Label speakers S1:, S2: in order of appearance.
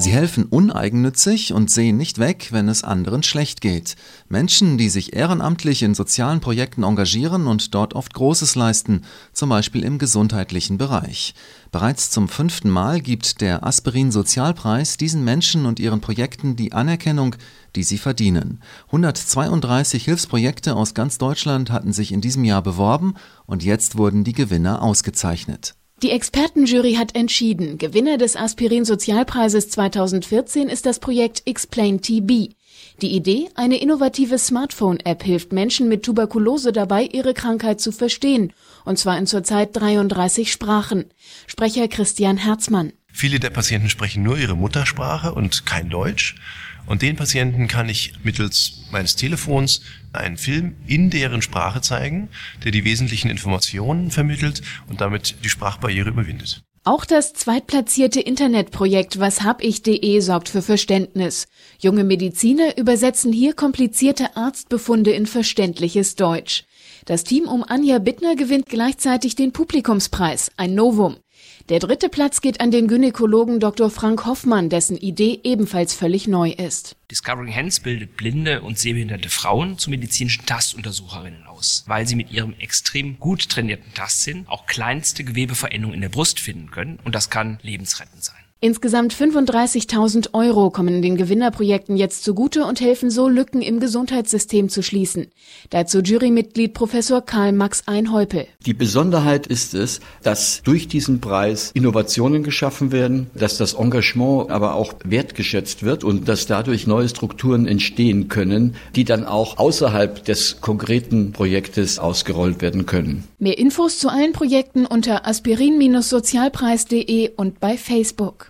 S1: Sie helfen uneigennützig und sehen nicht weg, wenn es anderen schlecht geht. Menschen, die sich ehrenamtlich in sozialen Projekten engagieren und dort oft Großes leisten, zum Beispiel im gesundheitlichen Bereich. Bereits zum fünften Mal gibt der Aspirin Sozialpreis diesen Menschen und ihren Projekten die Anerkennung, die sie verdienen. 132 Hilfsprojekte aus ganz Deutschland hatten sich in diesem Jahr beworben und jetzt wurden die Gewinner ausgezeichnet.
S2: Die Expertenjury hat entschieden, Gewinner des Aspirin-Sozialpreises 2014 ist das Projekt Explain TB. Die Idee, eine innovative Smartphone-App hilft Menschen mit Tuberkulose dabei, ihre Krankheit zu verstehen, und zwar in zurzeit 33 Sprachen. Sprecher Christian Herzmann.
S3: Viele der Patienten sprechen nur ihre Muttersprache und kein Deutsch. Und den Patienten kann ich mittels meines Telefons einen Film in deren Sprache zeigen, der die wesentlichen Informationen vermittelt und damit die Sprachbarriere überwindet.
S2: Auch das zweitplatzierte Internetprojekt washab-ich.de sorgt für Verständnis. Junge Mediziner übersetzen hier komplizierte Arztbefunde in verständliches Deutsch. Das Team um Anja Bittner gewinnt gleichzeitig den Publikumspreis, ein Novum. Der dritte Platz geht an den Gynäkologen Dr. Frank Hoffmann, dessen Idee ebenfalls völlig neu ist.
S4: Discovering Hands bildet blinde und sehbehinderte Frauen zu medizinischen Tastuntersucherinnen aus, weil sie mit ihrem extrem gut trainierten Tastsinn auch kleinste Gewebeveränderungen in der Brust finden können und das kann lebensrettend sein.
S2: Insgesamt 35.000 Euro kommen den Gewinnerprojekten jetzt zugute und helfen so, Lücken im Gesundheitssystem zu schließen. Dazu Jurymitglied Professor Karl Max Einhäupel.
S5: Die Besonderheit ist es, dass durch diesen Preis Innovationen geschaffen werden, dass das Engagement aber auch wertgeschätzt wird und dass dadurch neue Strukturen entstehen können, die dann auch außerhalb des konkreten Projektes ausgerollt werden können.
S2: Mehr Infos zu allen Projekten unter aspirin-sozialpreis.de und bei Facebook